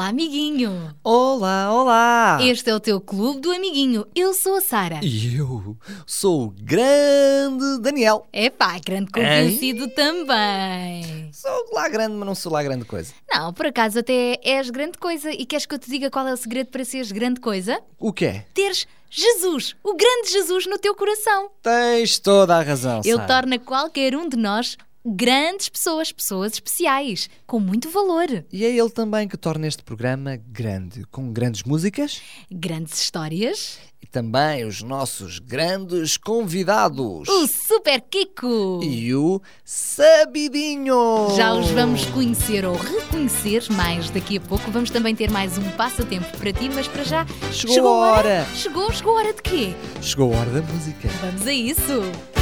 Olá, amiguinho! Olá, olá! Este é o teu clube do amiguinho. Eu sou a Sara. E eu sou o grande Daniel. Epá, grande conhecido também. Sou lá grande, mas não sou lá grande coisa. Não, por acaso até és grande coisa. E queres que eu te diga qual é o segredo para seres grande coisa? O que é? Teres Jesus, o grande Jesus no teu coração. Tens toda a razão, Ele torna qualquer um de nós grandes pessoas, pessoas especiais, com muito valor. E é ele também que torna este programa grande, com grandes músicas Grandes histórias. e também os nossos grandes convidados. O Super Kiko. E o Sabidinho. Já os vamos conhecer ou reconhecer mais daqui a pouco. Vamos também ter mais um passatempo para ti, mas para já Chegou a hora. Chegou, chegou a hora de quê? Chegou a hora da música. Vamos a isso.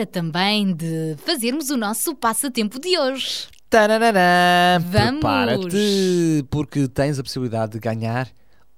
Hora também de fazermos o nosso passatempo de hoje. Tarararã. Vamos. Prepara-te, porque tens a possibilidade de ganhar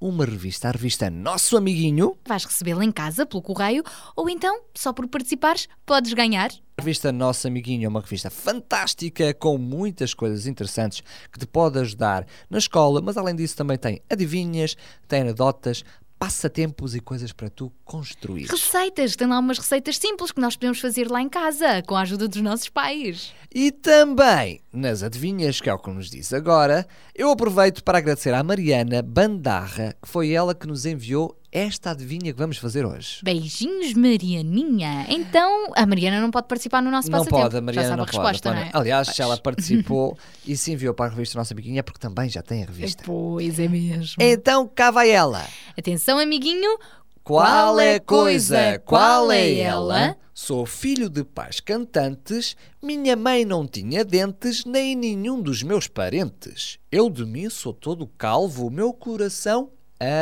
uma revista, a revista Nosso Amiguinho. Vais recebê-la em casa pelo correio ou então, só por participares, podes ganhar. A revista Nosso Amiguinho é uma revista fantástica com muitas coisas interessantes que te pode ajudar na escola, mas além disso também tem adivinhas, tem anedotas, passatempos e coisas para tu construir. Receitas, tem lá umas receitas simples que nós podemos fazer lá em casa, com a ajuda dos nossos pais. E também, nas adivinhas, que é o que nos diz agora, eu aproveito para agradecer à Mariana Bandarra, que foi ela que nos enviou esta adivinha que vamos fazer hoje. Beijinhos, Marianinha. Então, a Mariana não pode participar no nosso Não passatempo. pode, a Mariana Já sabe não a resposta, pode. não é? Aliás, se Pois. ela participou e se enviou para a revista Nossa Amiguinha é porque também já tem a revista. Pois é mesmo. Então cá vai ela. Atenção, amiguinho. Qual é a coisa? Qual é ela? Sou filho de pais cantantes, minha mãe não tinha dentes, nem nenhum dos meus parentes. Eu de mim sou todo calvo, o meu coração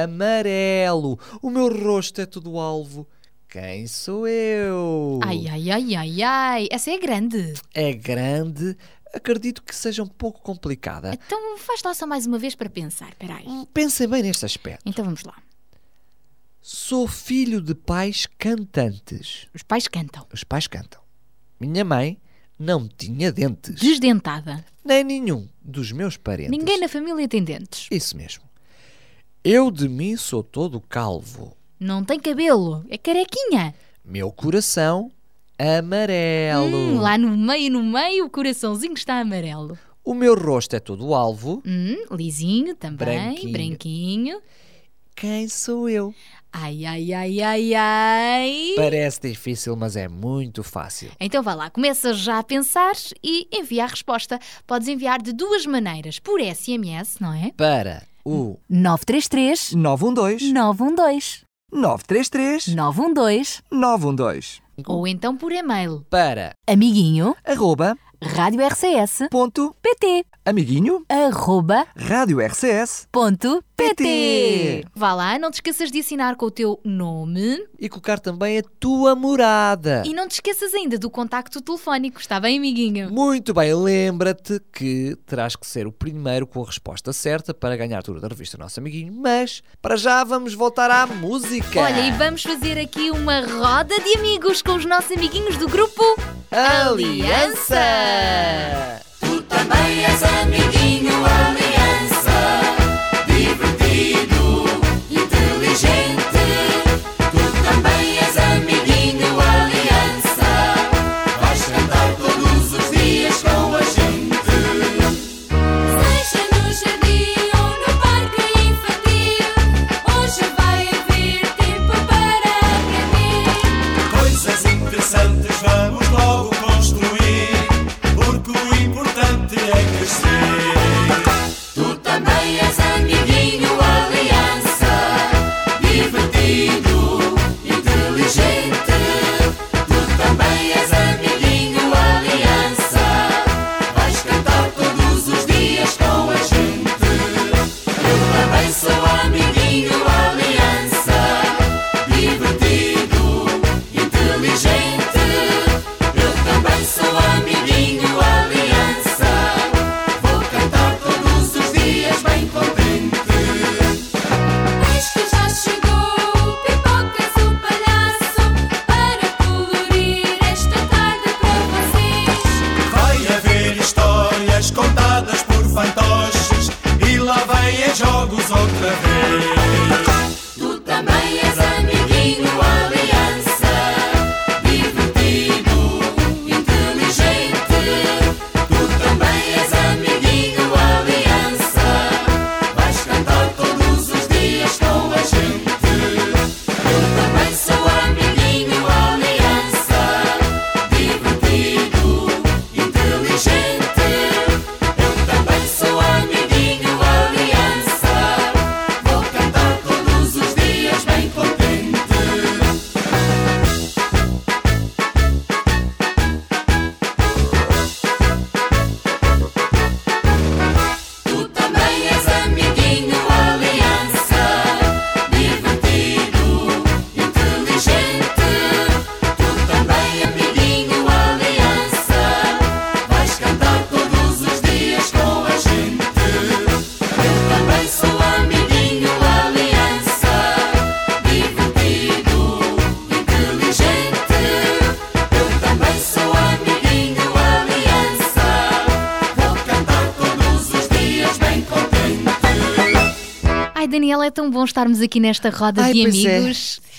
amarelo, o meu rosto é todo alvo. Quem sou eu? Ai, ai, ai, ai, ai. Essa é grande. É grande, acredito que seja um pouco complicada. Então faz lá só mais uma vez para pensar. Espera aí. Pensem bem neste aspecto. Então vamos lá. Sou filho de pais cantantes. Os pais cantam. Os pais cantam. Minha mãe não tinha dentes. Desdentada. Nem nenhum dos meus parentes. Ninguém na família tem dentes. Isso mesmo. Eu de mim sou todo calvo. Não tem cabelo, é carequinha. Meu coração amarelo. Hum, lá no meio, no meio, o coraçãozinho está amarelo. O meu rosto é todo alvo. Hum, lisinho também, Branquinho. branquinho. Quem sou eu? Ai, ai, ai, ai, ai. Parece difícil, mas é muito fácil. Então vá lá, começa já a pensar e envia a resposta. Podes enviar de duas maneiras, por SMS, não é? Para o 933 912 912 933 912 912 Ou então por e-mail. para Amiguinho arroba Rádio RCS ponto PT amiguinho arroba rádio RCS ponto PT. Vá lá, não te esqueças de assinar com o teu nome e colocar também a tua morada. e não te esqueças ainda do contacto telefónico, está bem, amiguinho? Muito bem, lembra-te que terás que ser o primeiro com a resposta certa para ganhar tudo da revista Nosso Amiguinho, mas para já vamos voltar à música. Olha, e vamos fazer aqui uma roda de amigos com os nossos amiguinhos do grupo Aliança! Tão bom estarmos aqui nesta roda Ai, de é. amigos.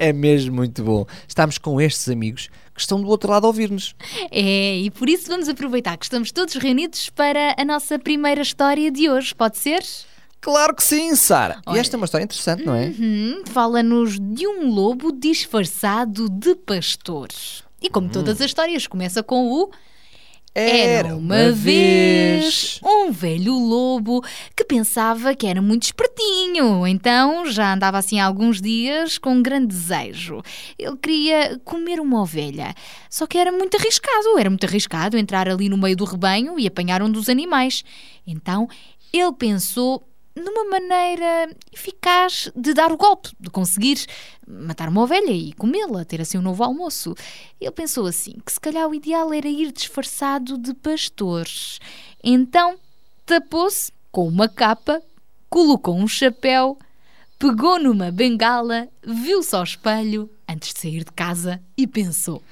É mesmo muito bom. Estamos com estes amigos que estão do outro lado a ouvir-nos. É, e por isso vamos aproveitar que estamos todos reunidos para a nossa primeira história de hoje, pode ser? Claro que sim, Sara. E esta é uma história interessante, não é? Hum, Fala-nos de um lobo disfarçado de pastor. E como todas as histórias, começa com o. Era uma vez um velho lobo que pensava que era muito espertinho, então já andava assim há alguns dias com um grande desejo. Ele queria comer uma ovelha, só que era muito arriscado, era muito arriscado entrar ali no meio do rebanho e apanhar um dos animais. Então ele pensou numa maneira eficaz de dar o golpe, de conseguir matar uma ovelha e comê-la, ter assim um novo almoço. Ele pensou assim que se calhar o ideal era ir disfarçado de pastores. Então tapou-se com uma capa, colocou um chapéu, pegou numa bengala, viu-se ao espelho antes de sair de casa e pensou: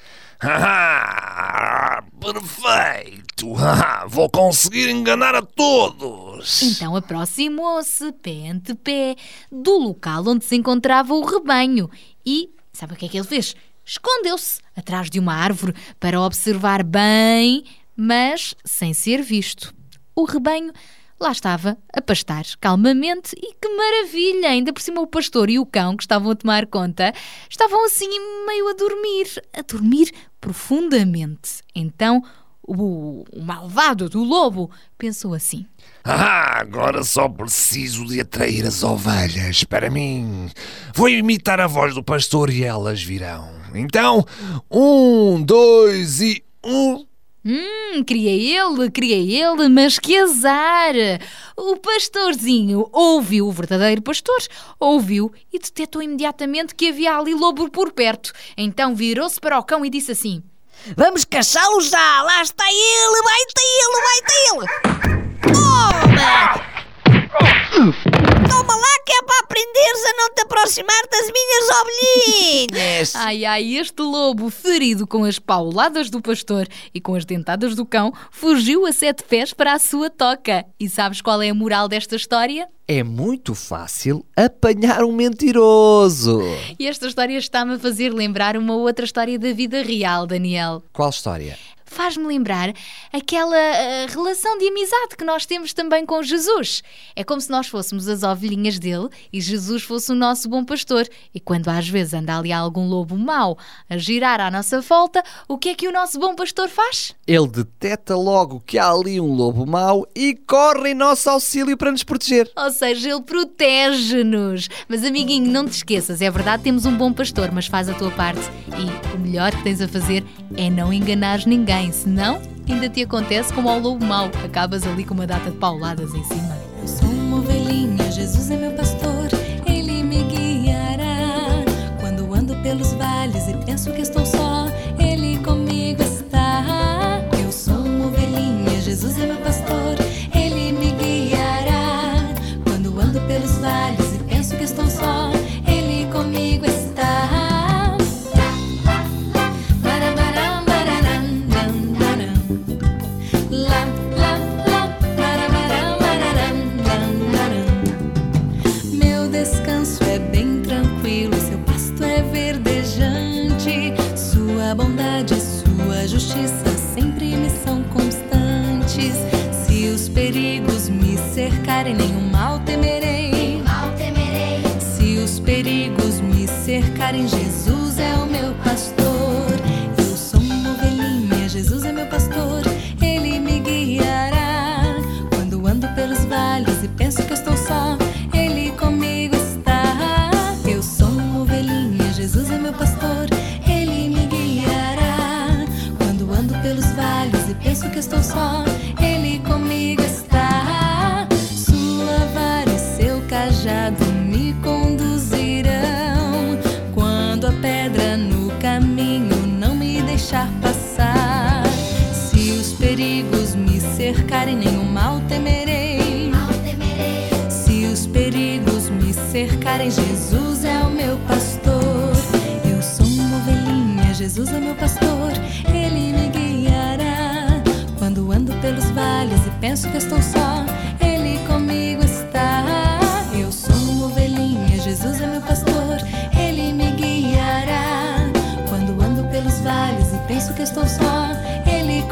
Perfeito! Vou conseguir enganar a todos! Então aproximou-se, pé ante pé, do local onde se encontrava o rebanho e, sabe o que é que ele fez? Escondeu-se atrás de uma árvore para observar bem, mas sem ser visto. O rebanho lá estava a pastar calmamente e que maravilha! Ainda por cima o pastor e o cão que estavam a tomar conta estavam assim meio a dormir, a dormir profundamente. Então o, o malvado do lobo pensou assim: Ah, agora só preciso de atrair as ovelhas para mim. Vou imitar a voz do pastor e elas virão. Então, um, dois e um. Hum, queria ele, queria ele, mas que azar! O pastorzinho ouviu o verdadeiro pastor, ouviu e detectou imediatamente que havia ali lobo por perto. Então virou-se para o cão e disse assim: Vamos caçá-lo já! Lá está ele! Vai-te ele! Vai-te ele! Toma! Toma lá que é para aprenderes a não te aproximar das minhas ovelhinhas! Ai ai, este lobo, ferido com as pauladas do pastor e com as dentadas do cão, fugiu a sete pés para a sua toca. E sabes qual é a moral desta história? É muito fácil apanhar um mentiroso. E esta história está-me a fazer lembrar uma outra história da vida real, Daniel. Qual história? Faz-me lembrar aquela ah, relação de amizade que nós temos também com Jesus. É como se nós fôssemos as ovelhinhas dele e Jesus fosse o nosso bom pastor. E quando às vezes anda ali algum lobo mau a girar à nossa volta, o que é que o nosso bom pastor faz? Ele detecta logo que há ali um lobo mau e corre em nosso auxílio para nos proteger. Ou seja, ele protege-nos. Mas amiguinho, não te esqueças, é verdade, temos um bom pastor, mas faz a tua parte. E o melhor que tens a fazer é não enganares ninguém, senão ainda te acontece como ao lobo mau, acabas ali com uma data de pauladas em cima. Eu sou uma ovelhinha, Jesus é meu pastor, ele me guiará. Quando ando pelos vales e penso que estou só, ele comigo está. Eu sou uma ovelhinha, Jesus é meu pastor, ele me guiará. Quando ando pelos vales e penso que estou só, Ele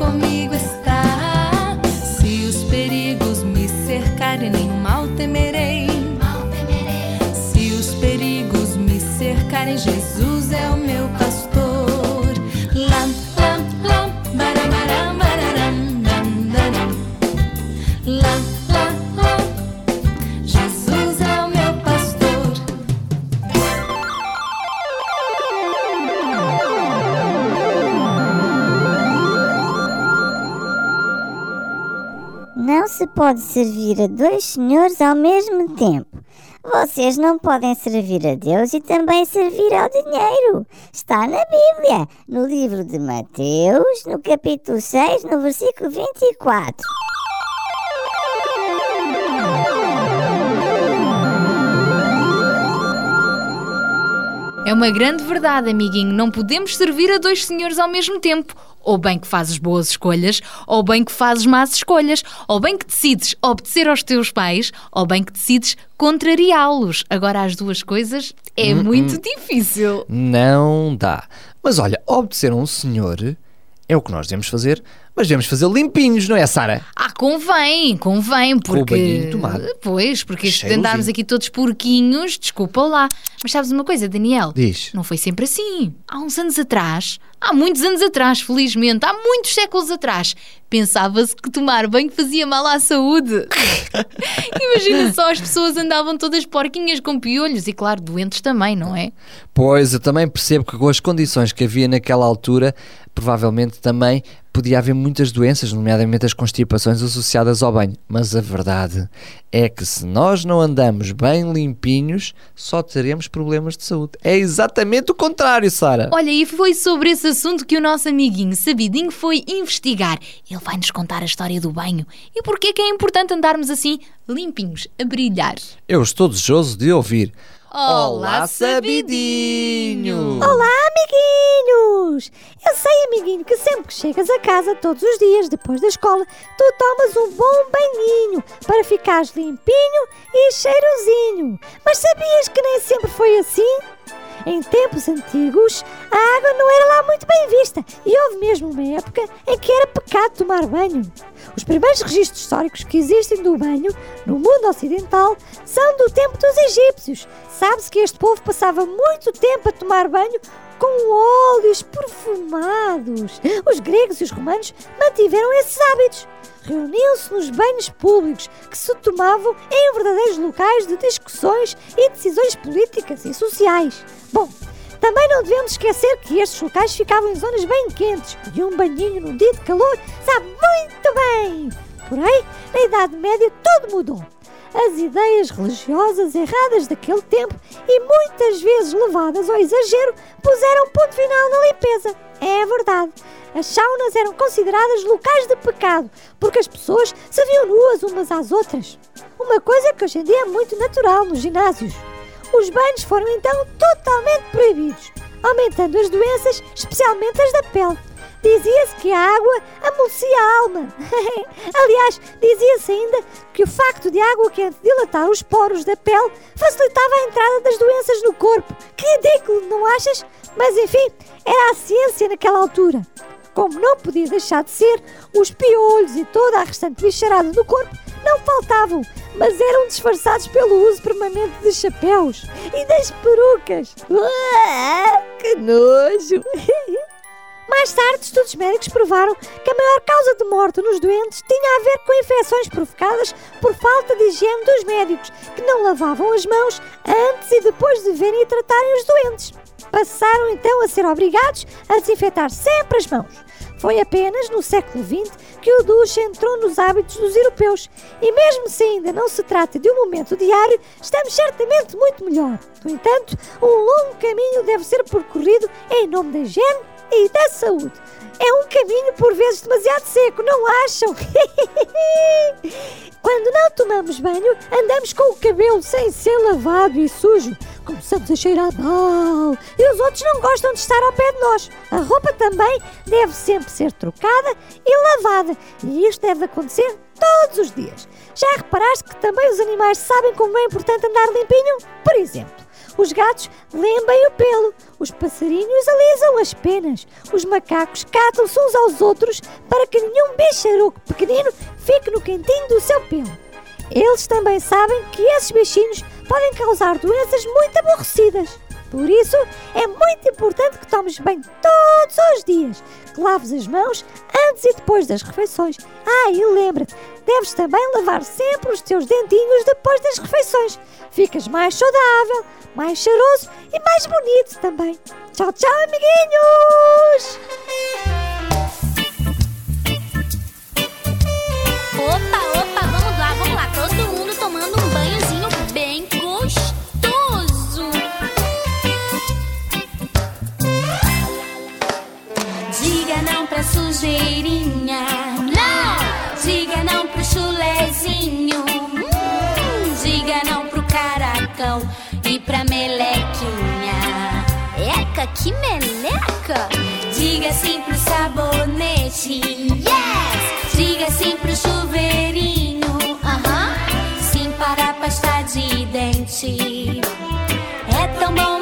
pode servir a dois senhores ao mesmo tempo. Vocês não podem servir a Deus e também servir ao dinheiro. Está na Bíblia, no livro de Mateus, no capítulo 6, no versículo 24. É uma grande verdade, amiguinho. Não podemos servir a dois senhores ao mesmo tempo. Ou bem que fazes boas escolhas, ou bem que fazes más escolhas, ou bem que decides obedecer aos teus pais, ou bem que decides contrariá-los. Agora, as duas coisas é Hum, muito hum. difícil. Não dá. Mas olha, obedecer a um senhor é o que nós devemos fazer, mas devemos fazer limpinhos, não é, Sara? Ah, convém, convém, Com o porque. banhinho tomado. Pois, porque Cheirosinho. andarmos aqui todos porquinhos, desculpa lá. Mas sabes uma coisa, Daniel? Diz. Não foi sempre assim. Há uns anos atrás, há muitos anos atrás, felizmente, há muitos séculos atrás, pensava-se que tomar banho fazia mal à saúde. Imagina só, as pessoas andavam todas porquinhas com piolhos e, claro, doentes também, não é? Pois, eu também percebo que com as condições que havia naquela altura, provavelmente também podia haver muitas doenças, nomeadamente as constipações associadas ao banho. Mas a verdade é que se nós não andamos bem limpinhos, só teremos problemas de saúde. É exatamente o contrário, Sara. Olha, e foi sobre esse assunto que o nosso amiguinho Sabidinho foi investigar. Ele vai nos contar a história do banho e porquê que é importante andarmos assim, limpinhos, a brilhar. Eu estou desejoso de ouvir. Olá, Sabidinho! Olá, amiguinhos! Eu sei, amiguinho, que sempre que chegas a casa, todos os dias, depois da escola, tu tomas um bom banhinho para ficares limpinho e cheirosinho. Mas sabias que nem sempre foi assim? Em tempos antigos, a água não era lá muito bem vista e houve mesmo uma época em que era pecado tomar banho. Os primeiros registros históricos que existem do banho no mundo ocidental são do tempo dos egípcios. Sabe-se que este povo passava muito tempo a tomar banho com óleos perfumados. Os gregos e os romanos mantiveram esses hábitos. Reuniam-se nos banhos públicos que se tomavam em verdadeiros locais de discussões e decisões políticas e sociais. Bom, também não devemos esquecer que estes locais ficavam em zonas bem quentes e um banhinho num dia de calor sabe muito bem. Porém, na Idade Média tudo mudou. As ideias religiosas erradas daquele tempo e muitas vezes levadas ao exagero puseram ponto final na limpeza. É verdade. As saunas eram consideradas locais de pecado porque as pessoas se viam nuas umas às outras. Uma coisa que hoje em dia é muito natural nos ginásios. Os banhos foram então totalmente proibidos, aumentando as doenças, especialmente as da pele. Dizia-se que a água amolecia a alma. Aliás, dizia-se ainda que o facto de a água quente dilatar os poros da pele facilitava a entrada das doenças no corpo. Que ridículo, não achas? Mas enfim, era a ciência naquela altura. Como não podia deixar de ser, os piolhos e toda a restante bicharada do corpo não faltavam, mas eram disfarçados pelo uso permanente de chapéus e das perucas. Uá, que nojo! Mais tarde, estudos médicos provaram que a maior causa de morte nos doentes tinha a ver com infecções provocadas por falta de higiene dos médicos, que não lavavam as mãos antes e depois de verem e tratarem os doentes. Passaram então a ser obrigados a desinfetar sempre as mãos. Foi apenas no século XX que o duche entrou nos hábitos dos europeus e, mesmo se ainda não se trata de um momento diário, estamos certamente muito melhor. No entanto, um longo caminho deve ser percorrido em nome da higiene e da saúde. É um caminho por vezes demasiado seco, não acham? Quando não tomamos banho, andamos com o cabelo sem ser lavado e sujo. Começamos a cheirar mal e os outros não gostam de estar ao pé de nós. A roupa também deve sempre ser trocada e lavada e isto deve acontecer todos os dias. Já reparaste que também os animais sabem como é importante andar limpinho? Por exemplo, os gatos lembem o pelo, os passarinhos alisam as penas, os macacos catam-se uns aos outros para que nenhum bicharuco pequenino fique no cantinho do seu pelo. Eles também sabem que esses bichinhos podem causar doenças muito aborrecidas. Por isso, é muito importante que tomes banho todos os dias, que laves as mãos antes e depois das refeições. Ah, e lembra-te, deves também lavar sempre os teus dentinhos depois das refeições. Ficas mais saudável, mais cheiroso e mais bonito também. Tchau, tchau, amiguinhos! Opa, pra sujeirinha. Não! Diga não pro chulezinho. Hum, diga não pro caracão e pra melequinha. meleca, que meleca! Diga sim pro sabonete, yes! Diga sim pro chuveirinho, aham. Sim para a pasta de dente. É tão bom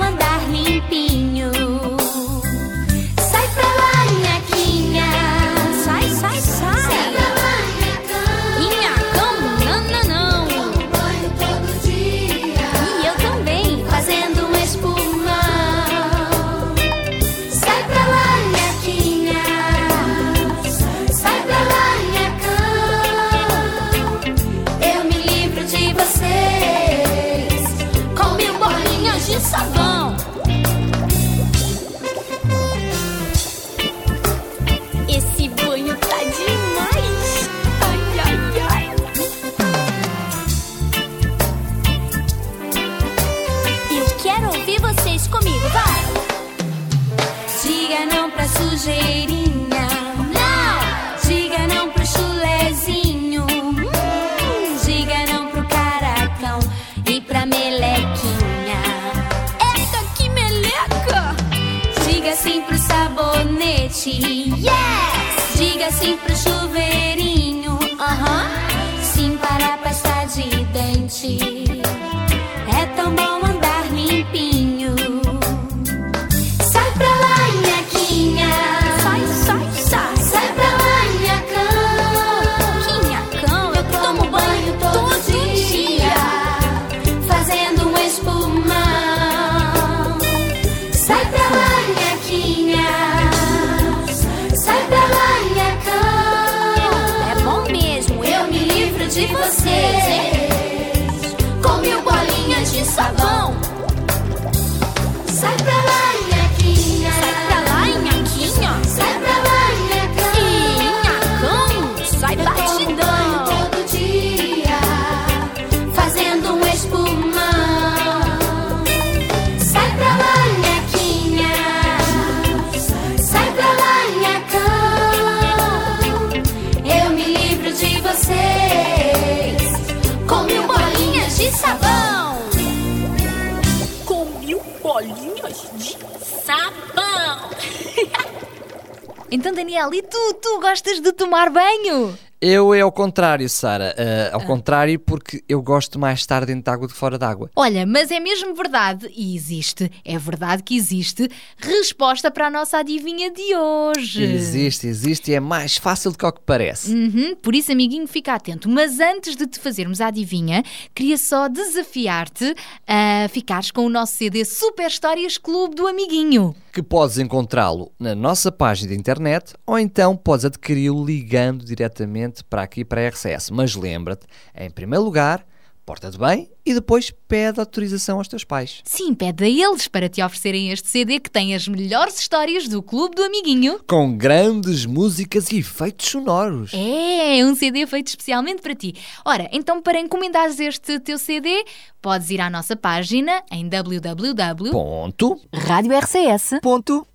Daniel, e tu? Tu gostas de tomar banho? Eu é ao contrário, Sara. Ah, ao contrário, porque eu gosto mais de estar dentro de água do que fora d'água. Olha, mas é mesmo verdade, e existe, é verdade que existe, resposta para a nossa adivinha de hoje. Existe, existe e é mais fácil do que o que parece. Uhum, por isso, amiguinho, fica atento. Mas antes de te fazermos a adivinha, queria só desafiar-te a ficares com o nosso CD Super Histórias Clube do Amiguinho. Que podes encontrá-lo na nossa página de internet ou então podes adquiri-lo ligando diretamente para aqui para a RCS. Mas lembra-te, em primeiro lugar, porta-te bem e depois pede autorização aos teus pais. Sim, pede a eles para te oferecerem este CD que tem as melhores histórias do Clube do Amiguinho. Com grandes músicas e efeitos sonoros. É, um CD feito especialmente para ti. Ora, então para encomendares este teu CD, podes ir à nossa página em www. Ponto. radiorcs.pt Ponto.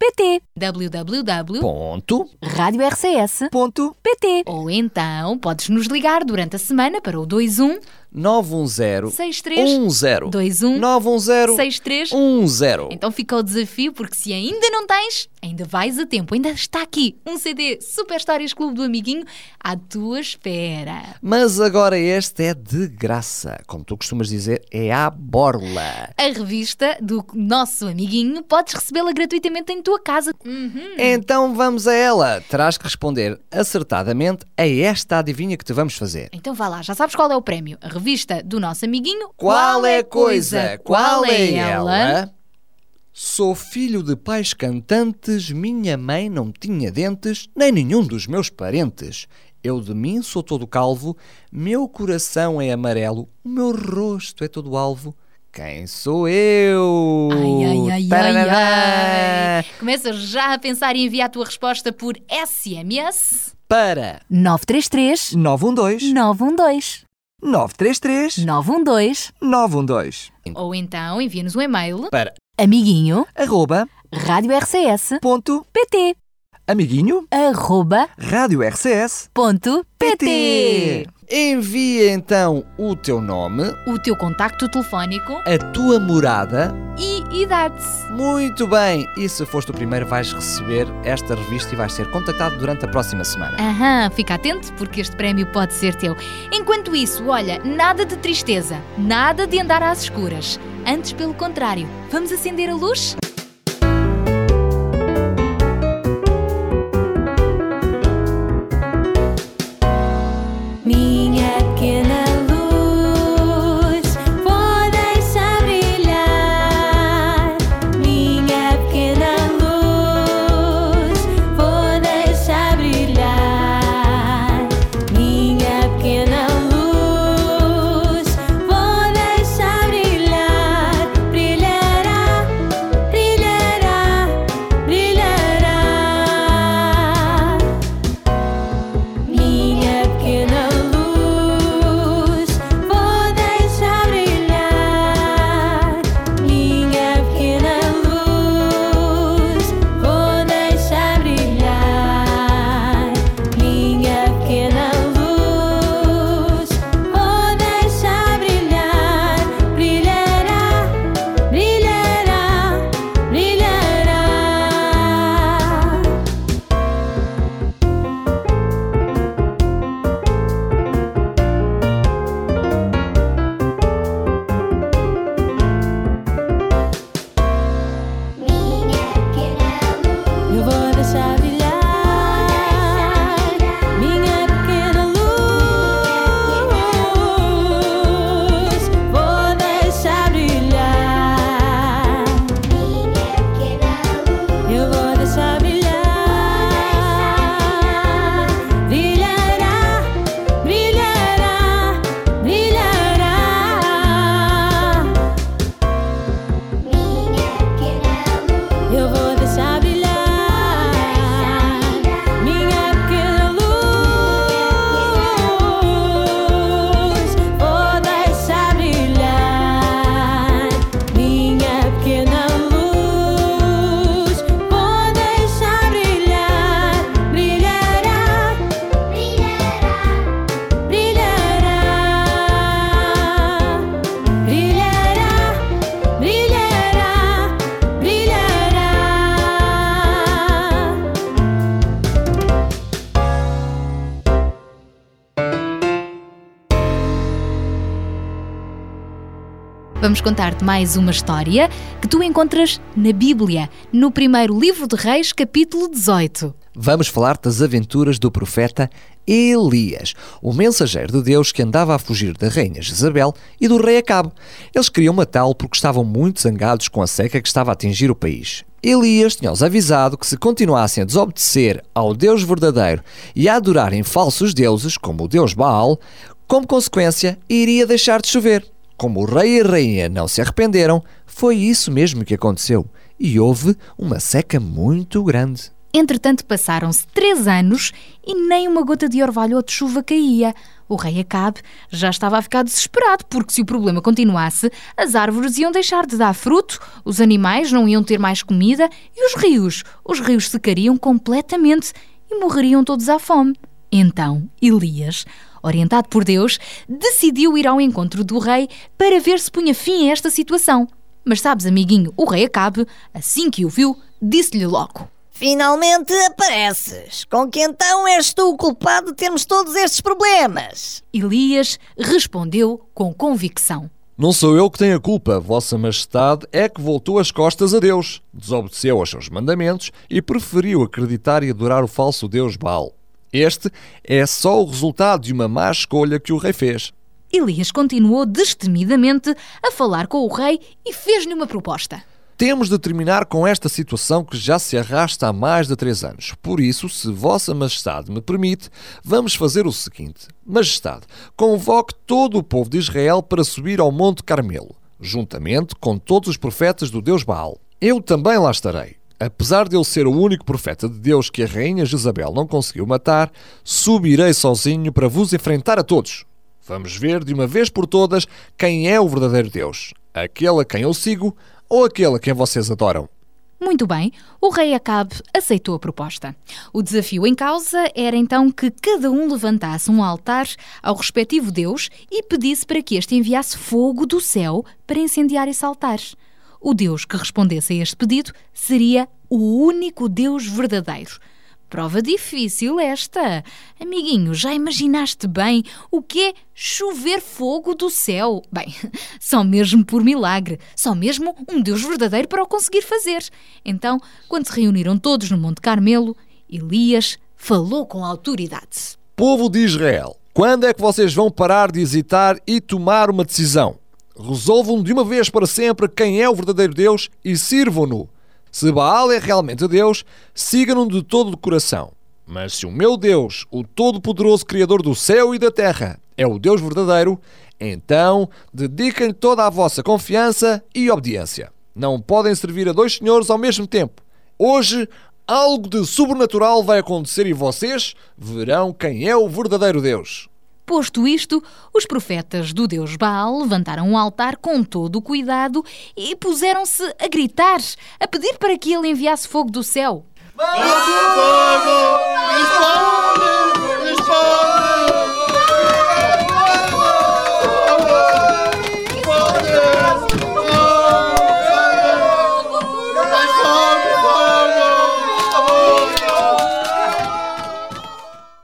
www. Ponto. radiorcs.pt Ponto. Ou então podes nos ligar durante a semana para o 21 910 63 10 21 910 63 10. Então fica o desafio, porque se ainda não tens, ainda vais a tempo. Ainda está aqui um CD Super Histórias Clube do Amiguinho à tua espera. Mas agora este é de graça. Como tu costumas dizer, é à borla. A revista do nosso amiguinho podes recebê-la gratuitamente em tua casa. Uhum. Então vamos a ela. Terás que responder acertadamente a esta adivinha que te vamos fazer. Então vá lá, já sabes qual é o prémio. A revista do nosso amiguinho. Qual é a coisa? Qual é ela? Sou filho de pais cantantes, minha mãe não tinha dentes, nem nenhum dos meus parentes. Eu de mim sou todo calvo, meu coração é amarelo, o meu rosto é todo alvo. Quem sou eu? Ai, ai, ai, ai, ai. Começas já a pensar em enviar a tua resposta por SMS? Para 933 912 912 933 912 912 Ou então envia-nos um e-mail. para amiguinho. Arroba. Radiorcs.pt ponto. Amiguinho, arroba, rádio RCS, ponto, pt. Envia então o teu nome, O teu contacto telefónico a tua morada. e idade. Muito bem! E se foste o primeiro, vais receber esta revista e vais ser contactado durante a próxima semana. Aham, fica atento porque este prémio pode ser teu. Enquanto isso, olha, nada de tristeza, nada de andar às escuras. Antes, pelo contrário, vamos acender a luz? Contar-te mais uma história que tu encontras na Bíblia, no primeiro livro de Reis, capítulo 18. Vamos falar das aventuras do profeta Elias, o mensageiro de Deus que andava a fugir da rainha Jezabel e do rei Acabe. Eles queriam matá-lo porque estavam muito zangados com a seca que estava a atingir o país. Elias tinha-os avisado que se continuassem a desobedecer ao Deus verdadeiro e a adorarem falsos deuses, como o Deus Baal, como consequência, iria deixar de chover. Como o rei e a rainha não se arrependeram, foi isso mesmo que aconteceu. E houve uma seca muito grande. Entretanto, passaram-se três anos e nem uma gota de orvalho ou de chuva caía. O rei Acabe já estava a ficar desesperado, porque se o problema continuasse, as árvores iam deixar de dar fruto, os animais não iam ter mais comida e os rios, os rios secariam completamente e morreriam todos à fome. Então, Elias, orientado por Deus, decidiu ir ao encontro do rei para ver se punha fim a esta situação. Mas sabes, amiguinho, o rei Acabe, assim que o viu, disse-lhe logo: Finalmente apareces. Com que então és tu o culpado de termos todos estes problemas? Elias respondeu com convicção. Não sou eu que tenho a culpa, Vossa Majestade é que voltou as costas a Deus, desobedeceu aos seus mandamentos e preferiu acreditar e adorar o falso Deus Baal. Este é só o resultado de uma má escolha que o rei fez. Elias continuou destemidamente a falar com o rei e fez-lhe uma proposta. Temos de terminar com esta situação que já se arrasta há mais de três anos. Por isso, se Vossa Majestade me permite, vamos fazer o seguinte: Majestade, convoque todo o povo de Israel para subir ao Monte Carmelo, juntamente com todos os profetas do Deus Baal. Eu também lá estarei. Apesar de eu ser o único profeta de Deus que a rainha Jezabel não conseguiu matar, subirei sozinho para vos enfrentar a todos. Vamos ver de uma vez por todas quem é o verdadeiro Deus, aquele a quem eu sigo ou aquele a quem vocês adoram. Muito bem, o rei Acabe aceitou a proposta. O desafio em causa era então que cada um levantasse um altar ao respectivo Deus e pedisse para que este enviasse fogo do céu para incendiar esse altar. O Deus que respondesse a este pedido seria o único Deus verdadeiro. Prova difícil esta. Amiguinho, já imaginaste bem o que é chover fogo do céu? Bem, só mesmo por milagre, só mesmo um Deus verdadeiro para o conseguir fazer. Então, quando se reuniram todos no Monte Carmelo, Elias falou com autoridade. Povo de Israel, quando é que vocês vão parar de hesitar e tomar uma decisão? Resolvam de uma vez para sempre quem é o verdadeiro Deus e sirvam-no. Se Baal é realmente Deus, sigam-no de todo o coração. Mas se o meu Deus, o Todo-Poderoso Criador do céu e da terra, é o Deus verdadeiro, então dediquem toda a vossa confiança e obediência. Não podem servir a dois senhores ao mesmo tempo. Hoje, algo de sobrenatural vai acontecer e vocês verão quem é o verdadeiro Deus. Posto isto, os profetas do deus Baal levantaram um altar com todo o cuidado e puseram-se a gritar, a pedir para que ele enviasse fogo do céu.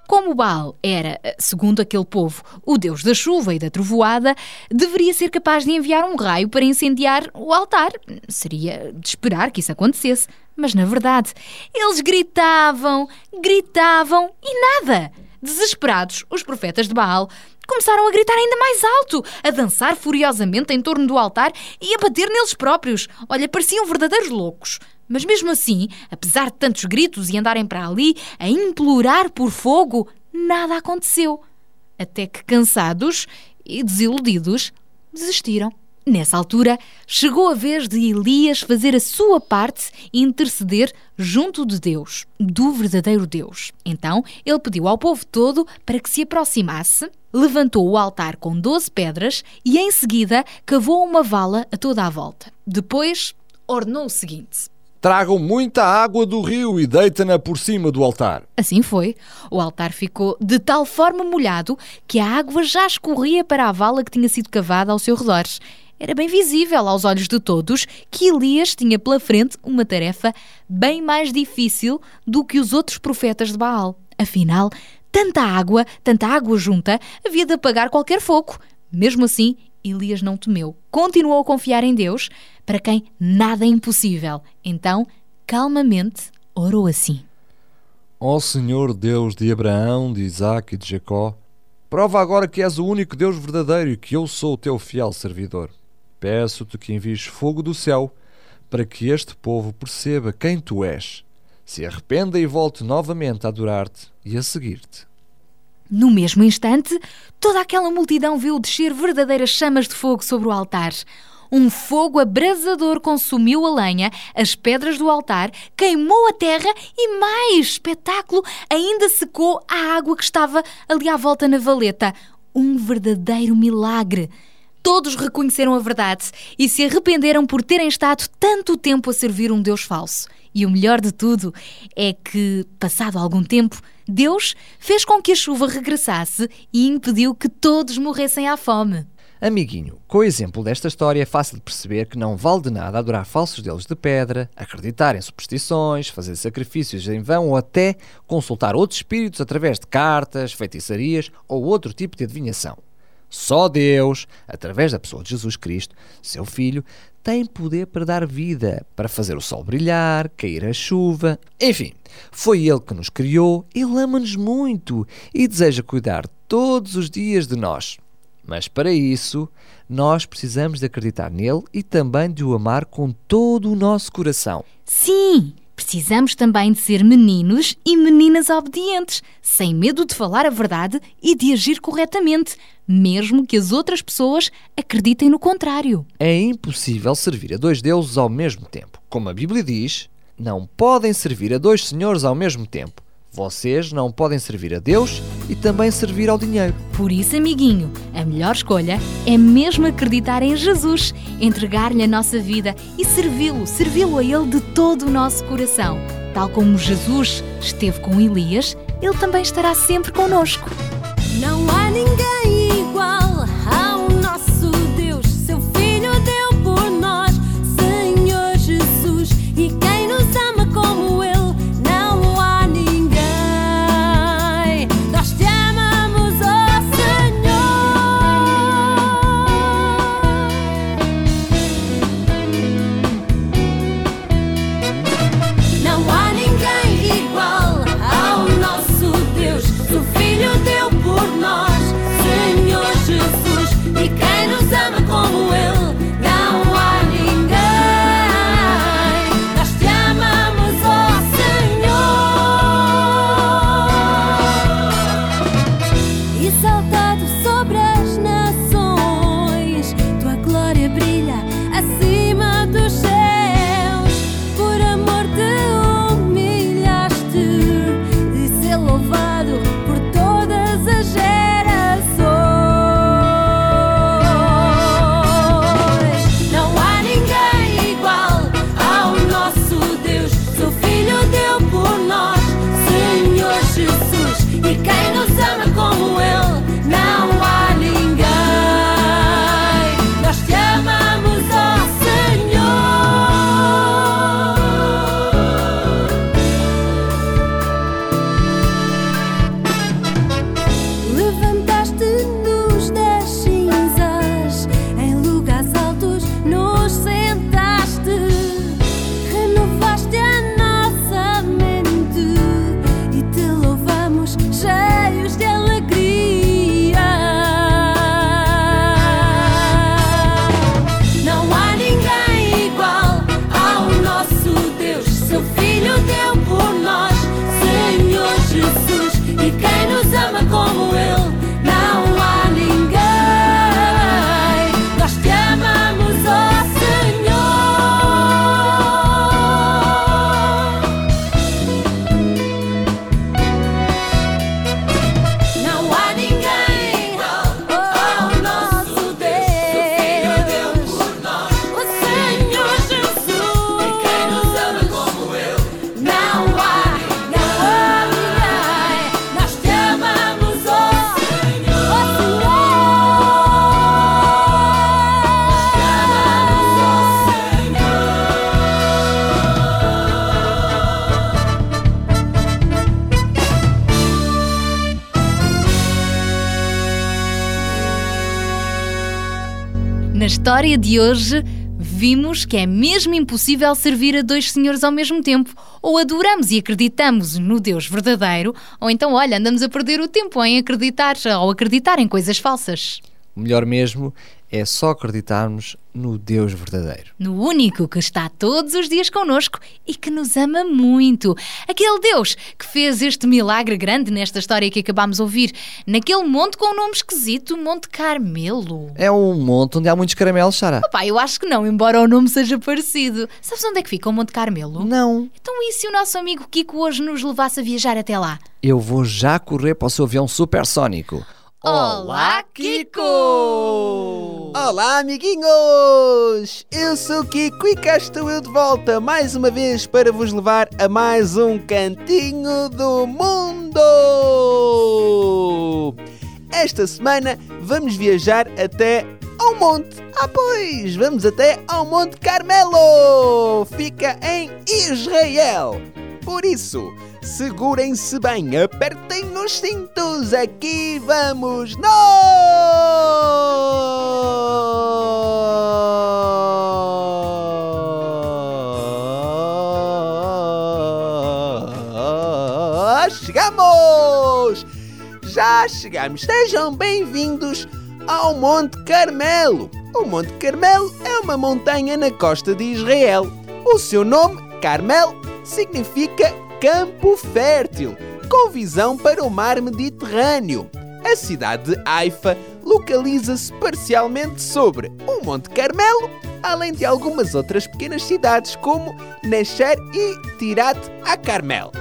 Como Baal era, segundo aquele povo, o deus da chuva e da trovoada, deveria ser capaz de enviar um raio para incendiar o altar. Seria de esperar que isso acontecesse. Mas, na verdade, eles gritavam, gritavam e nada. Desesperados, os profetas de Baal começaram a gritar ainda mais alto, a dançar furiosamente em torno do altar e a bater neles próprios. Olha, pareciam verdadeiros loucos. Mas mesmo assim, apesar de tantos gritos e andarem para ali a implorar por fogo, nada aconteceu. Até que, cansados e desiludidos, desistiram. Nessa altura, chegou a vez de Elias fazer a sua parte e interceder junto de Deus, do verdadeiro Deus. Então, ele pediu ao povo todo para que se aproximasse, levantou o altar com doze pedras e, em seguida, cavou uma vala a toda a volta. Depois, ordenou o seguinte: Tragam muita água do rio e deitem-na por cima do altar. Assim foi. O altar ficou de tal forma molhado que a água já escorria para a vala que tinha sido cavada ao seu redor. Era bem visível aos olhos de todos que Elias tinha pela frente uma tarefa bem mais difícil do que os outros profetas de Baal. Afinal, tanta água, tanta água junta, havia de apagar qualquer fogo. Mesmo assim, Elias não temeu. Continuou a confiar em Deus, para quem nada é impossível. Então, calmamente, orou assim: Ó Senhor Deus de Abraão, de Isaac e de Jacó, prova agora que és o único Deus verdadeiro e que eu sou o teu fiel servidor. Peço-te que envies fogo do céu para que este povo perceba quem tu és, se arrependa e volte novamente a adorar-te e a seguir-te. No mesmo instante, toda aquela multidão viu descer verdadeiras chamas de fogo sobre o altar. Um fogo abrasador consumiu a lenha, as pedras do altar, queimou a terra e, mais espetáculo, ainda secou a água que estava ali à volta na valeta. Um verdadeiro milagre. Todos reconheceram a verdade e se arrependeram por terem estado tanto tempo a servir um Deus falso. E o melhor de tudo é que, passado algum tempo, Deus fez com que a chuva regressasse e impediu que todos morressem à fome. Amiguinho, com o exemplo desta história é fácil de perceber que não vale de nada adorar falsos deuses de pedra, acreditar em superstições, fazer sacrifícios em vão ou até consultar outros espíritos através de cartas, feitiçarias ou outro tipo de adivinhação. Só Deus, através da pessoa de Jesus Cristo, seu Filho, tem poder para dar vida, para fazer o sol brilhar, cair a chuva. Enfim, foi Ele que nos criou, Ele ama-nos muito e deseja cuidar todos os dias de nós. Mas para isso, nós precisamos de acreditar nele e também de o amar com todo o nosso coração. Sim! Precisamos também de ser meninos e meninas obedientes, sem medo de falar a verdade e de agir corretamente, mesmo que as outras pessoas acreditem no contrário. É impossível servir a dois deuses ao mesmo tempo. Como a Bíblia diz, não podem servir a dois senhores ao mesmo tempo. Vocês não podem servir a Deus e também servir ao dinheiro. Por isso, amiguinho, a melhor escolha é mesmo acreditar em Jesus, entregar-lhe a nossa vida e servi-lo, servi-lo a Ele de todo o nosso coração. Tal como Jesus esteve com Elias, Ele também estará sempre conosco. Não há ninguém glória brilha história de hoje, vimos que é mesmo impossível servir a dois senhores ao mesmo tempo. Ou adoramos e acreditamos no Deus verdadeiro, ou então, olha, andamos a perder o tempo em acreditar ou acreditar em coisas falsas. O melhor mesmo é só acreditarmos no Deus verdadeiro. No único que está todos os dias connosco e que nos ama muito. Aquele Deus que fez este milagre grande nesta história que acabámos de ouvir, naquele monte com um nome esquisito, Monte Carmelo. É um monte onde há muitos caramelos, Sara. Pá, eu acho que não, embora o nome seja parecido. Sabes onde é que fica o Monte Carmelo? Não. Então e se o nosso amigo Kiko hoje nos levasse a viajar até lá? Eu vou já correr para o seu avião supersónico. Olá, Kiko! Olá, amiguinhos! Eu sou Kiko e cá estou eu de volta mais uma vez para vos levar a mais um cantinho do mundo! Esta semana vamos viajar até ao monte. Ah, pois! Vamos até ao Monte Carmelo! Fica em Israel. Por isso, segurem-se bem, apertem os cintos, aqui vamos nós! Chegamos! Já chegamos, sejam bem-vindos ao Monte Carmelo. O Monte Carmelo é uma montanha na costa de Israel. O seu nome, Carmel, significa campo fértil, com visão para o mar Mediterrâneo. A cidade de Haifa localiza-se parcialmente sobre o Monte Carmelo, além de algumas outras pequenas cidades como Nasher e Tirat a Carmel.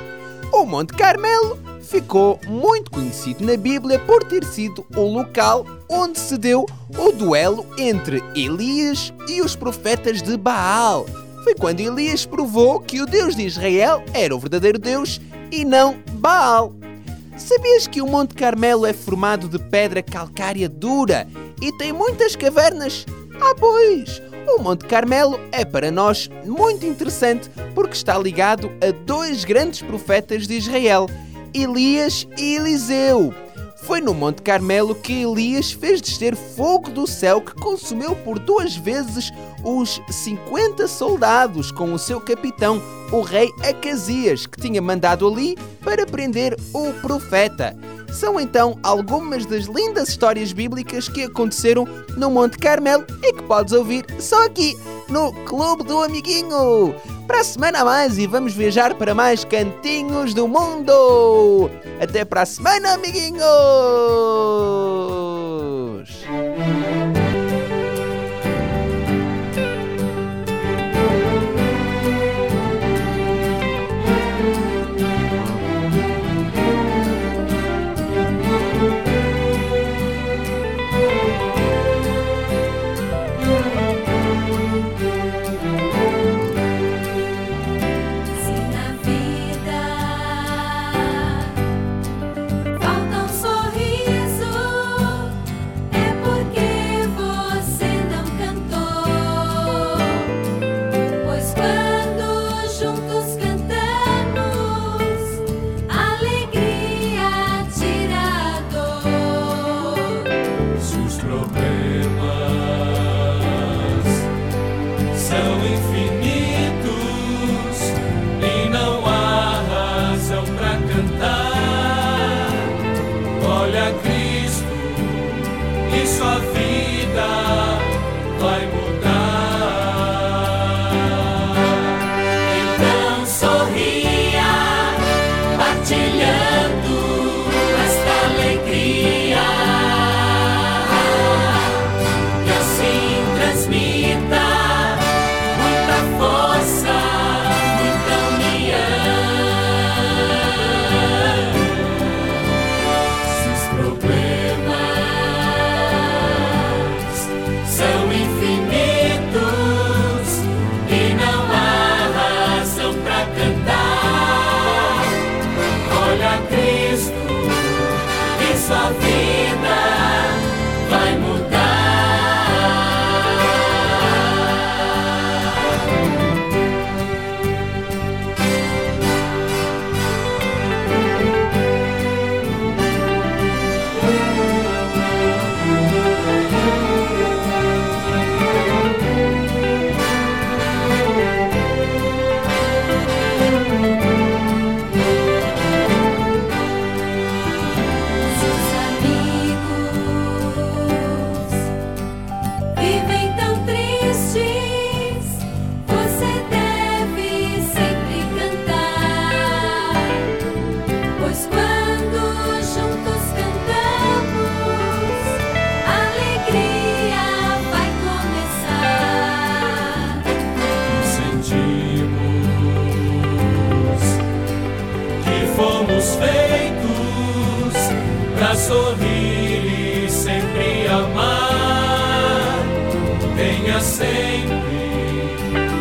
O Monte Carmelo ficou muito conhecido na Bíblia por ter sido o local onde se deu o duelo entre Elias e os profetas de Baal. Foi quando Elias provou que o Deus de Israel era o verdadeiro Deus e não Baal. Sabias que o Monte Carmelo é formado de pedra calcária dura e tem muitas cavernas? Ah, pois! O Monte Carmelo é para nós muito interessante porque está ligado a dois grandes profetas de Israel, Elias e Eliseu. Foi no Monte Carmelo que Elias fez descer fogo do céu que consumiu por duas vezes os 50 soldados com o seu capitão, o rei Acasias, que tinha mandado ali para prender o profeta. São então algumas das lindas histórias bíblicas que aconteceram no Monte Carmelo e que podes ouvir só aqui no Clube do Amiguinho. Para a semana a mais e vamos viajar para mais cantinhos do mundo. Até para a semana, amiguinhos! Sempre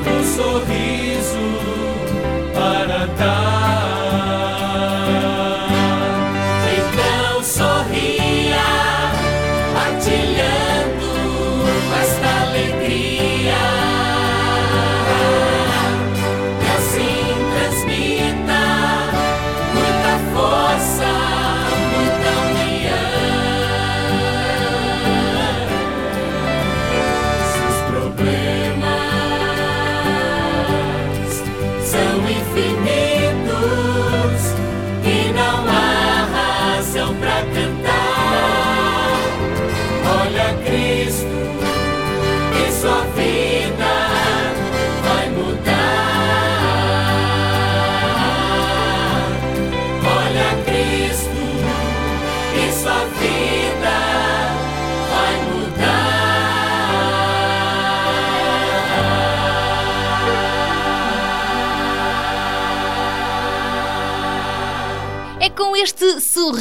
um sorriso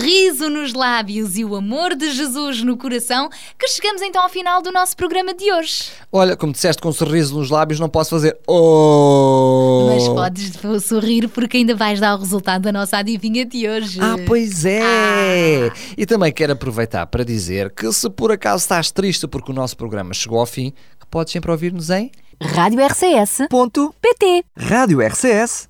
sorriso nos lábios e o amor de Jesus no coração que chegamos então ao final do nosso programa de hoje. Olha, como disseste com um sorriso nos lábios, não posso fazer. Oh! Mas podes sorrir porque ainda vais dar o resultado da nossa adivinha de hoje. Ah, pois é! E também quero aproveitar para dizer que se por acaso estás triste porque o nosso programa chegou ao fim, que podes sempre ouvir-nos em radiorcs.pt radiorcs.pt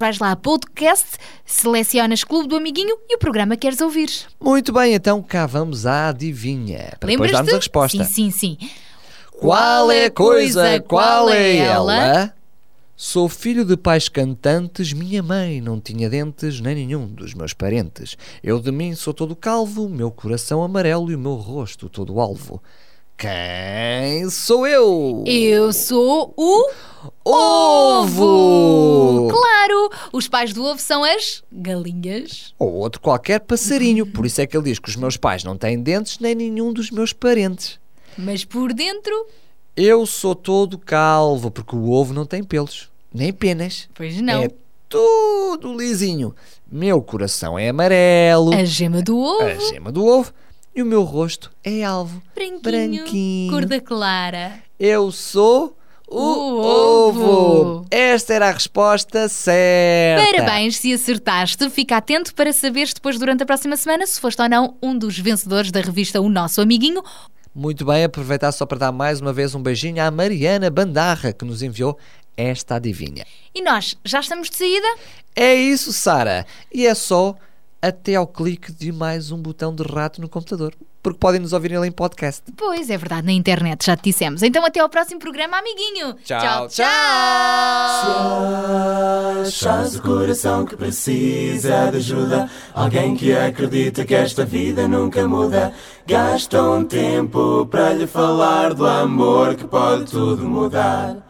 Vais lá a podcast, selecionas Clube do Amiguinho e o programa que queres ouvir. Muito bem, então cá vamos à adivinha. Para depois darmos a resposta. Sim, sim, sim. Qual é a coisa? Qual é ela? Sou filho de pais cantantes, minha mãe não tinha dentes, nem nenhum dos meus parentes. Eu de mim sou todo calvo, meu coração amarelo e o meu rosto todo alvo. Quem sou eu? Eu sou o Ovo! Claro! Os pais do ovo são as galinhas. Ou outro qualquer passarinho. Por isso é que ele diz que os meus pais não têm dentes, nem nenhum dos meus parentes. Mas por dentro. Eu sou todo calvo, porque o ovo não tem pelos, nem penas. Pois não. É tudo lisinho. Meu coração é amarelo. A gema do ovo. A gema do ovo. E o meu rosto é alvo. Branquinho. Branquinho. Cor da clara. Eu sou o, O ovo. ovo. Esta era a resposta certa. Parabéns se acertaste. Fica atento para saberes depois, durante a próxima semana, se foste ou não um dos vencedores da revista O Nosso Amiguinho. Muito bem, aproveitar só para dar mais uma vez um beijinho à Mariana Bandarra, que nos enviou esta adivinha. E nós já estamos de saída? É isso, Sara. E é só até ao clique de mais um botão de rato no computador. Porque podem nos ouvir ele em podcast. Pois é verdade, na internet já te dissemos. Então até ao próximo programa, amiguinho. Tchau, tchau. Achas o coração que precisa de ajuda Alguém que acredita que esta vida nunca muda Gasta um tempo para lhe falar do amor que pode tudo mudar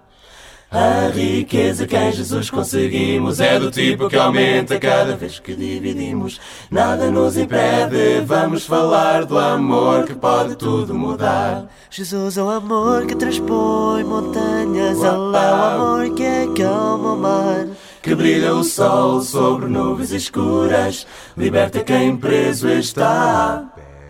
A riqueza que em Jesus conseguimos é do tipo que aumenta cada vez que dividimos. Nada nos impede, vamos falar do amor que pode tudo mudar. Jesus é o amor que transpõe montanhas, Ele é o amor que acalma o mar. Que brilha o sol sobre nuvens escuras, liberta quem preso está.